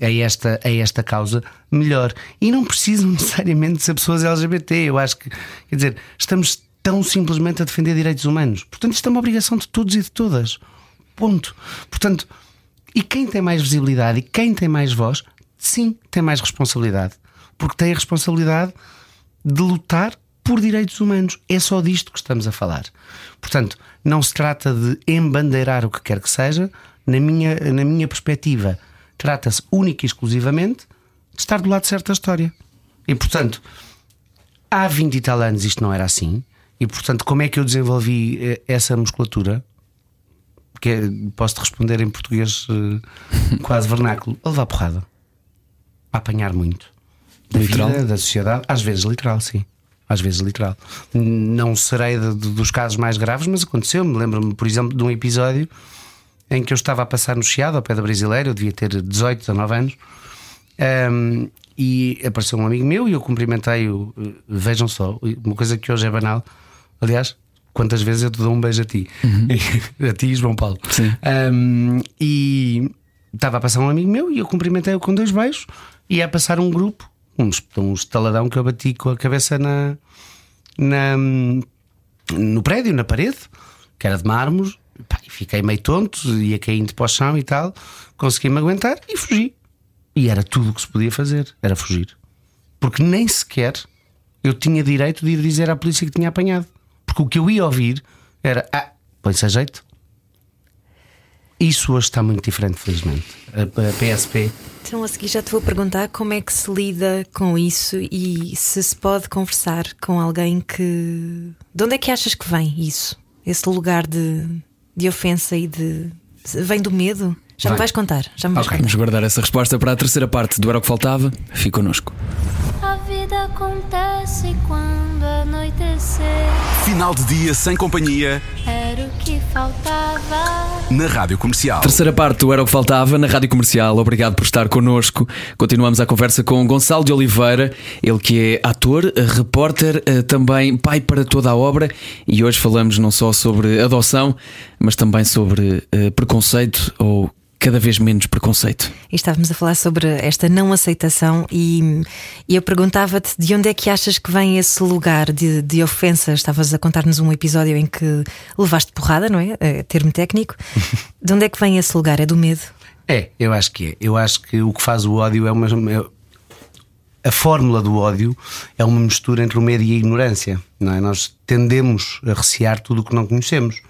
Speaker 4: a esta, a esta causa, melhor. E não precisam necessariamente ser pessoas LGBT. Eu acho que, quer dizer, estamos tão simplesmente a defender direitos humanos. Portanto, isto é uma obrigação de todos e de todas. Ponto. Portanto, e quem tem mais visibilidade e quem tem mais voz, sim, tem mais responsabilidade. Porque tem a responsabilidade de lutar por direitos humanos. É só disto que estamos a falar. Portanto, não se trata de embandeirar o que quer que seja. Na minha, na minha perspectiva, trata-se única e exclusivamente de estar do lado certo da história. E, portanto, há 20 e tal anos isto não era assim. E, portanto, como é que eu desenvolvi eh, essa musculatura? que é, posso-te responder em português uh, quase vernáculo, a levar porrada, a apanhar muito da literal? vida, da sociedade, às vezes literal, sim. Às vezes literal. Não serei de, de, dos casos mais graves, mas aconteceu-me. Lembro-me, por exemplo, de um episódio em que eu estava a passar no Chiado, ao pé da Brasileira, eu devia ter 18, 19 anos, um, e apareceu um amigo meu e eu cumprimentei-o. Eh, vejam só, uma coisa que hoje é banal. Aliás, quantas vezes eu te dou um beijo a ti, uhum. a ti e João Paulo. Um, e estava a passar um amigo meu e eu cumprimentei-o com dois beijos e ia passar um grupo, um, um estaladão que eu bati com a cabeça na, na no prédio, na parede, que era de mármore. Pá, fiquei meio tonto, ia caindo para o chão e tal. Consegui-me aguentar e fugi. E era tudo o que se podia fazer, era fugir. Porque nem sequer eu tinha direito de ir dizer à polícia que tinha apanhado. Porque o que eu ia ouvir era: ah, põe-se a jeito. Isso hoje está muito diferente, felizmente. A, a PSP.
Speaker 2: Então, a seguir já te vou perguntar como é que se lida com isso e se se pode conversar com alguém que. De onde é que achas que vem isso? Esse lugar de, de ofensa e de. Vem do medo? Já Vai. me vais contar. Já me vais
Speaker 1: okay.
Speaker 2: contar.
Speaker 1: Vamos guardar essa resposta para a terceira parte do Era o que Faltava. Fique connosco.
Speaker 5: A vida acontece quando anoitecer.
Speaker 3: Final de dia sem companhia.
Speaker 5: Era o que faltava.
Speaker 3: Na Rádio Comercial.
Speaker 1: Terceira parte do Era o que Faltava na Rádio Comercial. Obrigado por estar connosco. Continuamos a conversa com Gonçalo de Oliveira, ele que é ator, repórter, eh, também pai para toda a obra. E hoje falamos não só sobre adoção, mas também sobre uh, preconceito ou cada vez menos preconceito.
Speaker 2: E estávamos a falar sobre esta não aceitação e, e eu perguntava-te de onde é que achas que vem esse lugar de, de ofensa. Estavas a contar-nos um episódio em que levaste porrada, não é? é termo técnico. de onde é que vem esse lugar? É do medo?
Speaker 4: É, eu acho que é. Eu acho que o que faz o ódio é uma. É, a fórmula do ódio é uma mistura entre o medo e a ignorância. Não é? Nós tendemos a recear tudo o que não conhecemos.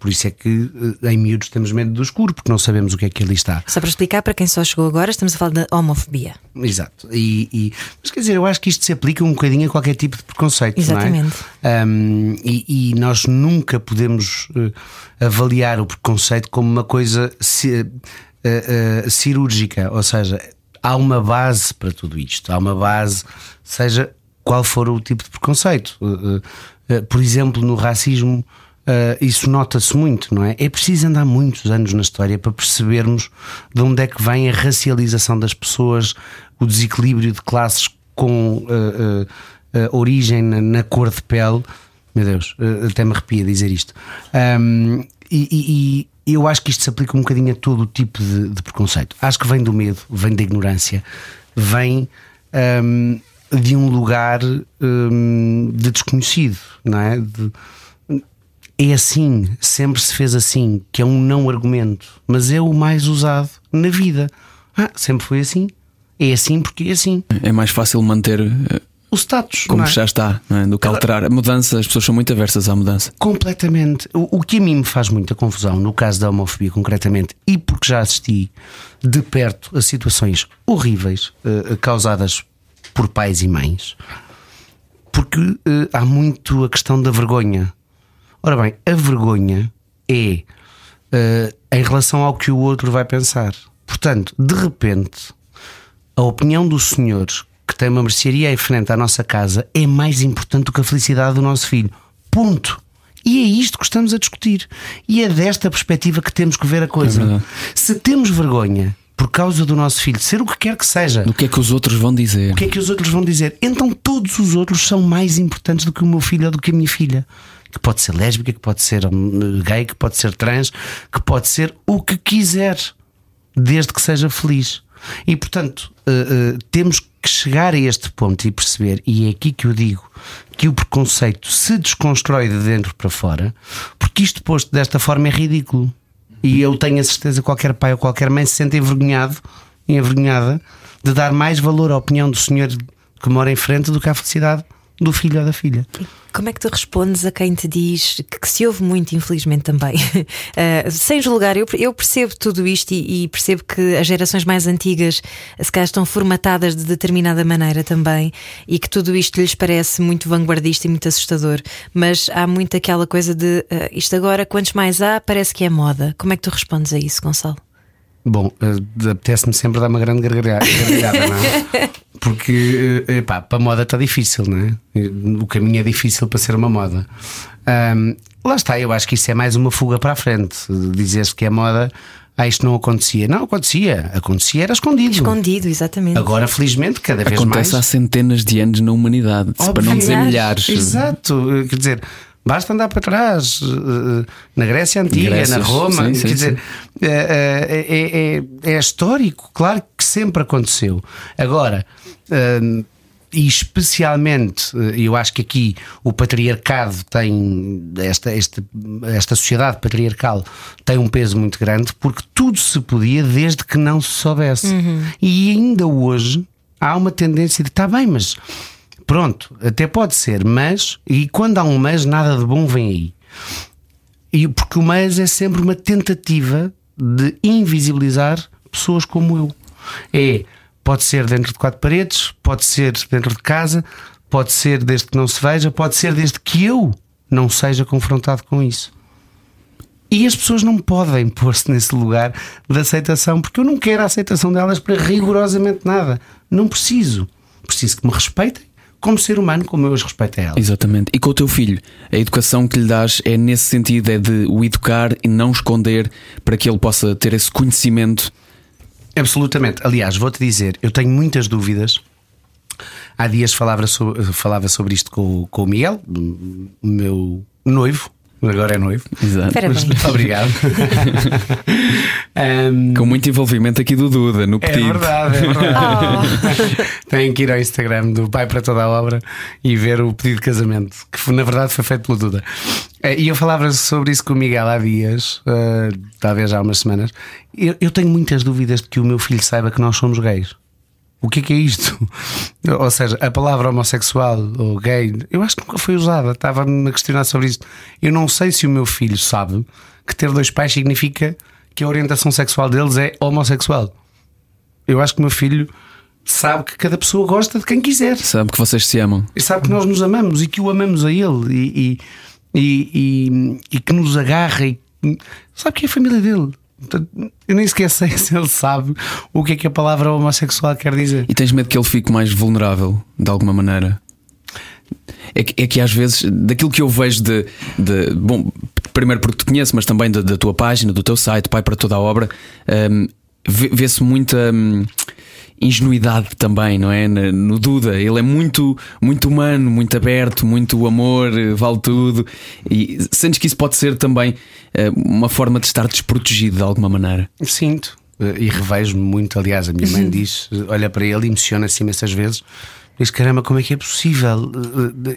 Speaker 4: Por isso é que eh, em miúdos temos medo do escuro, porque não sabemos o que é que ali está.
Speaker 2: Só para explicar para quem só chegou agora, estamos a falar da homofobia.
Speaker 4: Exato. E, e, mas quer dizer, eu acho que isto se aplica um bocadinho a qualquer tipo de preconceito.
Speaker 2: Exatamente.
Speaker 4: Não é? um, e, e, nós nunca podemos uh, avaliar o preconceito como uma coisa uh, uh, cirúrgica, ou seja, há uma base para tudo isto, há uma base, seja qual for o tipo de preconceito. por exemplo, no racismo. Uh, isso nota-se muito, não é? É preciso andar muitos anos na história para percebermos de onde é que vem a racialização das pessoas, o desequilíbrio de classes com uh, uh, origem na, na, cor de pele. Meu Deus, até me arrepia dizer isto. Um, e, e, eu acho que isto se aplica um bocadinho a todo o tipo de, de preconceito. Acho que vem do medo, vem da ignorância, vem hum, de um lugar de desconhecido, não é? De- é assim, sempre se fez assim, que é um não argumento, mas é o mais usado na vida. Ah, sempre foi assim. É assim porque é assim.
Speaker 1: É mais fácil manter
Speaker 4: O status,
Speaker 1: como
Speaker 4: é?
Speaker 1: já está, não é? do que alterar. A mudança, as pessoas são muito aversas à mudança.
Speaker 4: Completamente. O, o que a mim me faz muita confusão, no caso da homofobia concretamente, e porque já assisti de perto a situações horríveis eh, causadas por pais e mães, porque eh, há muito a questão da vergonha. Ora bem, a vergonha é eh, em relação ao que o outro vai pensar. Portanto, de repente, a opinião do senhor que tem uma mercearia em frente à nossa casa é mais importante do que a felicidade do nosso filho. Ponto. E é isto que estamos a discutir. E é desta perspectiva que temos que ver a coisa.
Speaker 1: verdade.
Speaker 4: Se temos vergonha por causa do nosso filho, ser o que quer que seja,
Speaker 1: O que é que os outros vão dizer?
Speaker 4: o que é que os outros vão dizer? Então todos os outros são mais importantes do que o meu filho ou do que a minha filha. Que pode ser lésbica, que pode ser hum, gay, que pode ser trans, que pode ser o que quiser, desde que seja feliz. E portanto, eh, eh, temos que chegar a este ponto e perceber, e é aqui que eu digo que o preconceito se desconstrói de dentro para fora, porque isto posto desta forma é ridículo. E eu tenho a certeza que qualquer pai ou qualquer mãe se sente envergonhado envergonhada de dar mais valor à opinião do senhor que mora em frente do que à felicidade do filho ou da filha.
Speaker 2: Como é que tu respondes a quem te diz que, que se ouve muito, infelizmente também? Uh, sem julgar, eu, eu percebo tudo isto e, e percebo que as gerações mais antigas se calhar estão formatadas de determinada maneira também e que tudo isto lhes parece muito vanguardista e muito assustador. Mas há muito aquela coisa de uh, isto agora, quantos mais há, parece que é moda. Como é que tu respondes a isso, Gonçalo?
Speaker 4: Bom, eh, apetece-me sempre dar uma grande gargalhada, não é? Porque eh, epá, para a moda está difícil, não é? O caminho é difícil para ser uma moda. Ahm, lá está, eu acho que isso é mais uma fuga para a frente. Dizer-se que é moda, ah, isto não acontecia. Não acontecia, acontecia, era escondido.
Speaker 2: Escondido, exatamente.
Speaker 4: Agora, felizmente, cada vez
Speaker 1: Acontece há
Speaker 4: mais.
Speaker 1: centenas de anos na humanidade, se para não dizer
Speaker 2: Milhares.
Speaker 1: milhares.
Speaker 4: Exato, eh, quer dizer, basta andar para trás eh, na Grécia Antiga,
Speaker 1: Grécias,
Speaker 4: na Roma,
Speaker 1: sim, sim,
Speaker 4: quer dizer, eh, eh, é, é- é histórico, claro que sempre aconteceu. Agora, eh, e especialmente, eh, eu acho que aqui o patriarcado tem, esta, esta, esta sociedade patriarcal tem um peso muito grande porque tudo se podia desde que não se soubesse. E ainda hoje há uma tendência de, está bem, mas Pronto, até pode ser, mas, e quando há um mas, nada de bom vem aí. E porque o mas é sempre uma tentativa de invisibilizar pessoas como eu. É, pode ser dentro de quatro paredes, pode ser dentro de casa, pode ser desde que não se veja, pode ser desde que eu não seja confrontado com isso. E as pessoas não podem pôr-se nesse lugar de aceitação, porque eu não quero a aceitação delas para rigorosamente nada. Não preciso. Preciso que me respeitem como ser humano, como eu as respeito a elas.
Speaker 1: Exatamente. E com o teu filho, a educação que lhe dás é nesse sentido, é de o educar e não esconder para que ele possa ter esse conhecimento.
Speaker 4: Absolutamente. Aliás, vou-te dizer, eu tenho muitas dúvidas. Há dias falava sobre, falava sobre isto com, com o Miguel, o meu noivo, agora é noivo.
Speaker 1: Exato.
Speaker 2: Parabéns.
Speaker 4: Obrigado. Ahm,
Speaker 1: Com muito envolvimento aqui do Duda, no
Speaker 4: é
Speaker 1: pedido.
Speaker 4: verdade, é verdade. Têm que ir ao Instagram do Pai para toda a obra e ver o pedido de casamento, que na verdade foi feito pelo Duda. Eh, E eu falava sobre isso com o Miguel há dias, eh, talvez há umas semanas. Eu, eu tenho muitas dúvidas de que o meu filho saiba que nós somos gays. O que é que é isto? Ou seja, a palavra homossexual ou gay, eu acho que nunca foi usada. Estava-me a questionar sobre isto. Eu não sei se o meu filho sabe que ter dois pais significa que a orientação sexual deles é homossexual. Eu acho que o meu filho sabe que cada pessoa gosta de quem quiser.
Speaker 1: Sabe que vocês se amam.
Speaker 4: E sabe que nós nos amamos e que o amamos a ele e, e, e, e- que nos agarra e sabe que é a família dele. Eu nem sequer sei se ele sabe o que é que a palavra homossexual quer dizer.
Speaker 1: E tens medo que ele fique mais vulnerável, de alguma maneira? É que, é que às vezes, daquilo que eu vejo de. de- bom, primeiro porque te conheço, mas também da, da tua página, do teu site, Pai para toda a obra, hum, vê- vê-se muita hum, ingenuidade também, não é? No Duda, ele é muito, muito humano, muito aberto, muito amor, vale tudo. E sentes que isso pode ser também eh, uma forma de estar desprotegido de alguma maneira?
Speaker 4: Sinto. Eh, e revejo-me muito, aliás, a minha mãe diz, olha para ele e emociona-se imensas vezes. Diz: caramba, como é que é possível?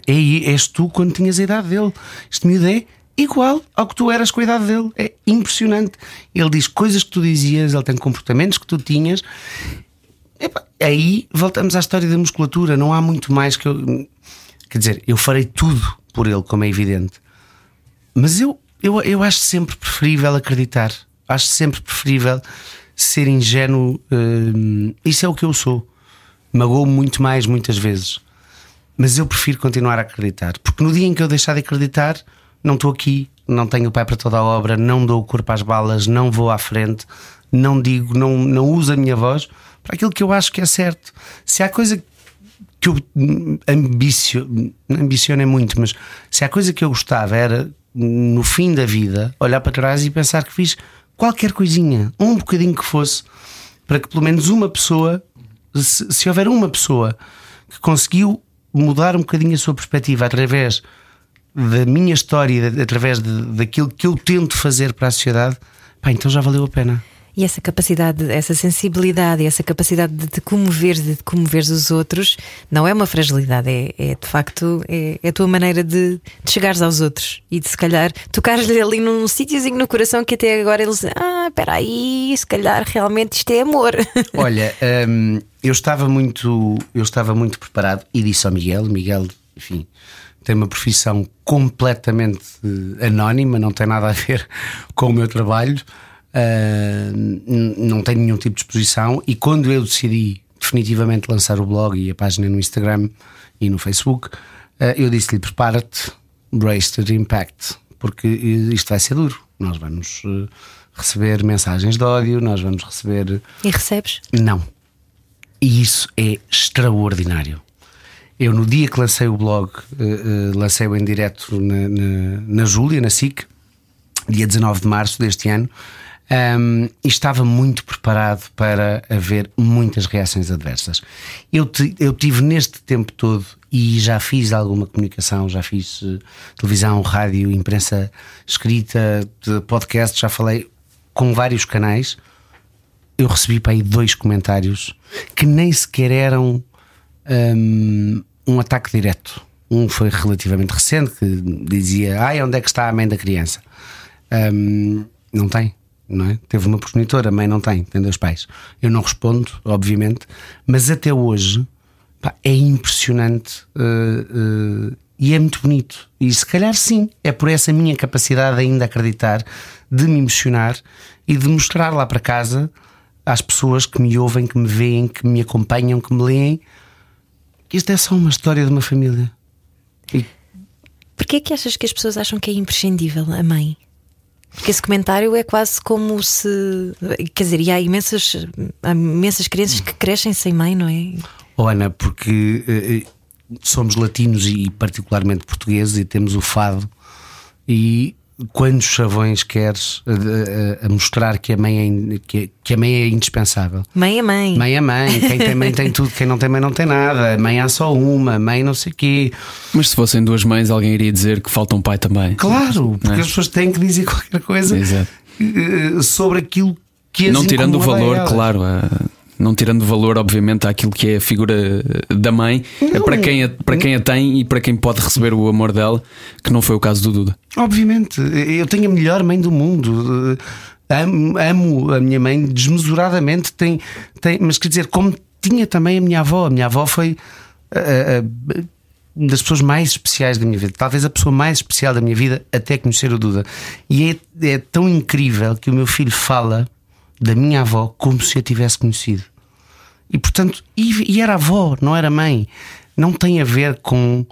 Speaker 4: É, és tu quando tinhas a idade dele. Este miúdo é igual ao que tu eras com a idade dele. É impressionante. Ele diz coisas que tu dizias, ele tem comportamentos que tu tinhas. Epa, aí voltamos à história da musculatura. Não há muito mais que eu. Quer dizer, eu farei tudo por ele, como é evidente. Mas eu, eu, eu acho sempre preferível acreditar. Acho sempre preferível ser ingênuo. Hum, isso é o que eu sou. Magoou muito mais, muitas vezes. Mas eu prefiro continuar a acreditar. Porque no dia em que eu deixar de acreditar, não estou aqui, não tenho o pé para toda a obra, não dou o corpo às balas, não vou à frente, não digo, não, não uso a minha voz para aquilo que eu acho que é certo. Se há coisa que eu ambicio, ambiciono é muito, mas se há coisa que eu gostava era no fim da vida olhar para trás e pensar que fiz qualquer coisinha, um bocadinho que fosse, para que pelo menos uma pessoa, se, se houver uma pessoa que conseguiu mudar um bocadinho a sua perspectiva através da minha história, através de, daquilo que eu tento fazer para a sociedade, pá, então já valeu a pena.
Speaker 2: E essa capacidade, essa sensibilidade, essa capacidade de te comover, de comover os outros, não é uma fragilidade, é, é de facto é, é, a tua maneira de, de chegares aos outros e de se calhar tocares-lhe ali num sítiozinho no coração que até agora eles ah, espera aí, se calhar realmente isto é amor.
Speaker 4: Olha, hum, eu estava muito, eu estava muito preparado e disse ao Miguel, Miguel, enfim, tem uma profissão completamente anónima, não tem nada a ver com o meu trabalho, uh, não tem nenhum tipo de exposição. E quando eu decidi definitivamente lançar o blog e a página no Instagram e no Facebook, uh, eu disse-lhe: prepara-te, brace to the impact, porque isto vai ser duro. Nós vamos uh, receber mensagens de ódio, nós vamos receber.
Speaker 2: E recebes?
Speaker 4: Não. E isso é extraordinário. Eu, no dia que lancei o blog, lancei-o em direto na, na, na Júlia, na SIC, dia 19 de março deste ano, um, e estava muito preparado para haver muitas reações adversas. Eu, te, eu tive neste tempo todo e já fiz alguma comunicação, já fiz uh, televisão, rádio, imprensa escrita, podcast, já falei com vários canais. Eu recebi para aí dois comentários que nem sequer eram um, um ataque direto. Um foi relativamente recente que dizia: Ai, onde é que está a mãe da criança? Um, não tem, não é? Teve uma progenitora, a mãe não tem, tem dois pais. Eu não respondo, obviamente, mas até hoje pá, é impressionante uh, uh, e é muito bonito. E se calhar sim, é por essa minha capacidade ainda acreditar, de me emocionar e de mostrar lá para casa às pessoas que me ouvem, que me veem, que me acompanham, que me leem isto é só uma história de uma família. E...
Speaker 2: Porquê é que achas que as pessoas acham que é imprescindível a mãe? Porque esse comentário é quase como se. Quer dizer, e há imensas, há imensas crianças que crescem sem mãe, não é?
Speaker 4: Oh, Ana, porque uh, somos latinos e particularmente portugueses e temos o fado e quantos chavões queres a, a, a, mostrar que a, mãe é, que, que, a mãe é indispensável?
Speaker 2: Mãe é mãe.
Speaker 4: Mãe é mãe. Quem tem mãe tem tudo, quem não tem mãe não tem nada. Mãe há só uma, mãe não sei o quê.
Speaker 1: Mas se fossem duas mães, alguém iria dizer que falta um pai também.
Speaker 4: Claro, porque é? as pessoas têm que dizer qualquer coisa Exato. Eh, sobre aquilo que as
Speaker 1: Não tirando o valor, claro. A não tirando valor, obviamente, àquilo que é a figura da mãe, é para quem a, para quem a tem e para quem pode receber o amor dela, que não foi o caso do Duda.
Speaker 4: Obviamente, eu tenho a melhor mãe do mundo. Amo, amo a minha mãe desmesuradamente, tem, tem, mas quer dizer, como tinha também a minha avó. A minha avó foi uma das pessoas mais especiais da minha vida, talvez a pessoa mais especial da minha vida até conhecer o Duda. E é, é tão incrível que o meu filho fala da minha avó como se a tivesse conhecido. E portanto, e, e era avó, não era mãe. Não tem a ver com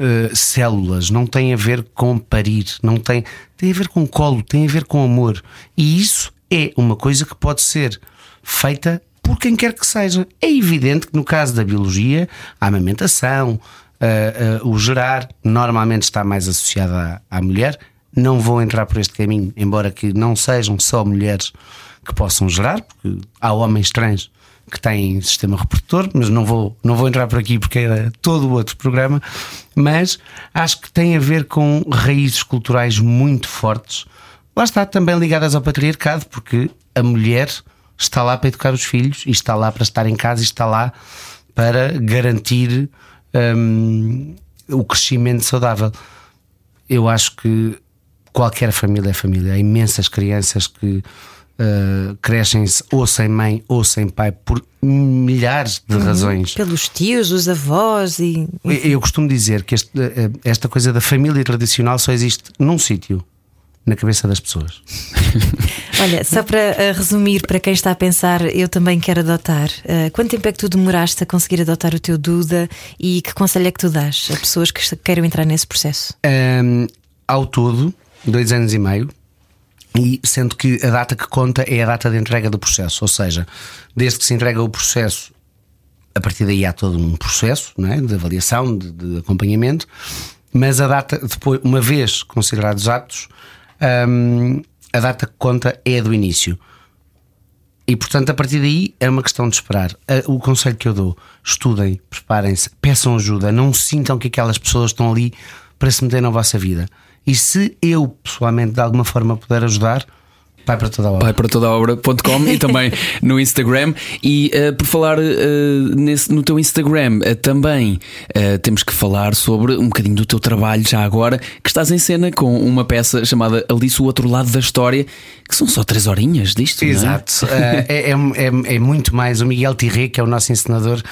Speaker 4: uh, células, não tem a ver com parir, não tem, tem a ver com colo, tem a ver com amor. E isso é uma coisa que pode ser feita por quem quer que seja. É evidente que no caso da biologia, a amamentação, uh, uh, o gerar, normalmente está mais associado à, à mulher. Não vou entrar por este caminho, embora que não sejam só mulheres que possam gerar, porque há homens trans que têm sistema reprodutor, mas não vou, não vou entrar por aqui porque era todo o outro programa. Mas acho que tem a ver com raízes culturais muito fortes. Lá está, também ligadas ao patriarcado, porque a mulher está lá para educar os filhos e está lá para estar em casa e está lá para garantir hum, o crescimento saudável. Eu acho que qualquer família é família. Há imensas crianças que uh, crescem ou sem mãe ou sem pai por milhares de uhum. razões.
Speaker 2: Pelos tios, os avós e.
Speaker 4: Eu, eu costumo dizer que este, eh, esta coisa da família tradicional só existe num sítio. Na cabeça das pessoas.
Speaker 2: Olha, só para resumir, para quem está a pensar, eu também quero adotar. Uh, quanto tempo é que tu demoraste a conseguir adotar o teu Duda e que conselho é que tu dás a pessoas que queiram entrar nesse processo?
Speaker 4: Um, ao todo, dois anos e meio. E sendo que a data que conta é a data de entrega do processo, ou seja, desde que se entrega o processo, a partir daí há todo um processo é? de avaliação, de, de, acompanhamento, mas a data, depois, uma vez considerados aptos, hum, a data que conta é a do início. E portanto, a partir daí é uma questão de esperar. O conselho que eu dou: estudem, preparem-se, peçam ajuda, não sintam que aquelas pessoas estão ali para se meter na vossa vida. E se eu, pessoalmente, de alguma forma puder ajudar, Pai para toda a obra.
Speaker 1: Pai para toda a obra.com e também no Instagram. E uh, por falar uh, nesse, no teu Instagram, uh, também temos que falar sobre um bocadinho do teu trabalho já agora, que estás em cena com uma peça chamada Alice, o Outro Lado da História, que são só três horinhas disto.
Speaker 4: Exato. É? é, é, é, muito mais. O Miguel Tirré, que é o nosso ensinador,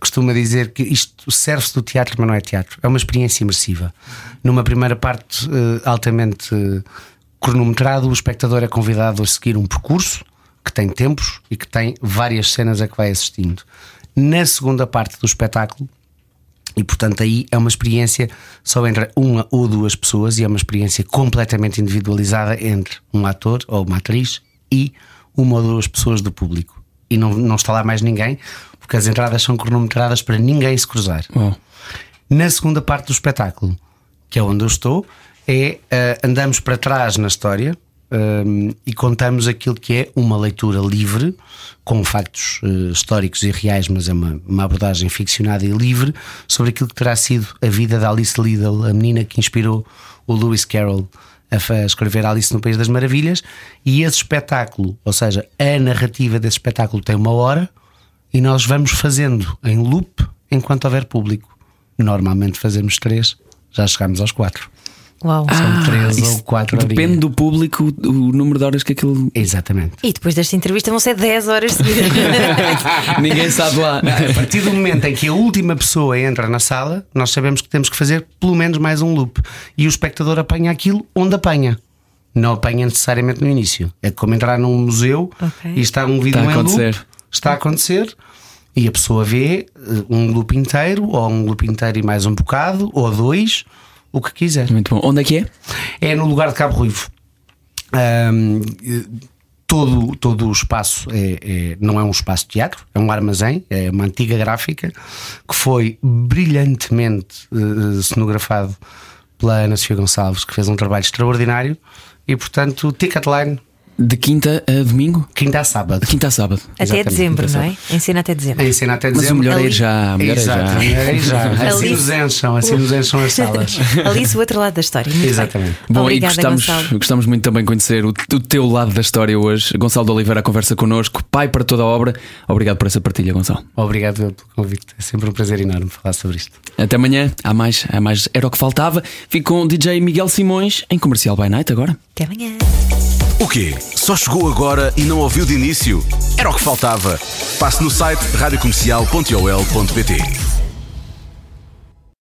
Speaker 4: costuma dizer que isto serve-se do teatro, mas não é teatro. É uma experiência imersiva. Numa primeira parte altamente cronometrado, o espectador é convidado a seguir um percurso que tem tempos e que tem várias cenas a que vai assistindo. Na segunda parte do espetáculo, e portanto aí é uma experiência só entre uma ou duas pessoas e é uma experiência completamente individualizada entre um ator ou uma atriz e uma ou duas pessoas do público. E não, não está lá mais ninguém, porque as entradas são cronometradas para ninguém se cruzar. Oh. Na segunda parte do espetáculo, que é onde eu estou, é uh, andamos para trás na história um, eh, e contamos aquilo que é uma leitura livre, com factos uh, históricos e reais, mas é uma, uma, abordagem ficcionada e livre sobre aquilo que terá sido a vida da Alice Liddell, a menina que inspirou o Lewis Carroll a escrever Alice no País das Maravilhas. E esse espetáculo, ou seja, a narrativa desse espetáculo tem uma hora e nós vamos fazendo em loop enquanto houver público. Normalmente fazemos três, já chegamos aos quatro.
Speaker 2: Uau.
Speaker 4: São ah, três ou quatro
Speaker 1: horas. Depende do público, o número de horas que aquilo.
Speaker 4: Exatamente.
Speaker 2: E depois desta entrevista vão ser 10 horas seguidas.
Speaker 1: Ninguém sabe lá.
Speaker 4: A partir do momento em que a última pessoa entra na sala, nós sabemos que temos que fazer pelo menos mais um loop. E o espectador apanha aquilo onde apanha. Não apanha necessariamente no início. É como entrar num museu okay. e está um vídeo está em loop. Está a acontecer. E a pessoa vê eh, um loop inteiro, ou um loop inteiro e mais um bocado, ou dois o que quiser.
Speaker 1: Muito bom. Onde é que é?
Speaker 4: É no lugar de Cabo Ruivo. Um, todo, todo o espaço é, é, não é um espaço de teatro, é um armazém, é uma antiga gráfica que foi brilhantemente uh, cenografado pela Ana Sofia Gonçalves, que fez um trabalho extraordinário. E portanto, Ticketline
Speaker 1: de quinta a domingo?
Speaker 4: Quinta a sábado.
Speaker 1: Quinta a sábado.
Speaker 2: Até Exatamente. dezembro, não é? Ensina até dezembro.
Speaker 4: Ensina até dezembro.
Speaker 1: Mas o melhor é ir já. Melhor
Speaker 4: Exato, é já. É já. Assim nos encham, assim nos encham as salas.
Speaker 2: Alice, o outro lado da história. Muito
Speaker 4: Exatamente.
Speaker 2: Bem.
Speaker 1: Bom,
Speaker 2: Obrigada,
Speaker 1: e gostamos,
Speaker 2: Gonçalo.
Speaker 1: gostamos muito também de conhecer o, o, teu lado da história hoje. Gonçalo de Oliveira a conversa connosco, pai para toda a obra. Obrigado por essa partilha, Gonçalo.
Speaker 4: Obrigado pelo convite. É sempre um prazer enorme falar sobre isto.
Speaker 1: Até amanhã. Há mais, há mais. Era o que faltava. Fico com o DJ Miguel Simões em Comercial by Night agora.
Speaker 2: Até amanhã.
Speaker 3: O quê? Só chegou agora e não ouviu de início? Era o que faltava. Passe no site radiocomercial.ol.pt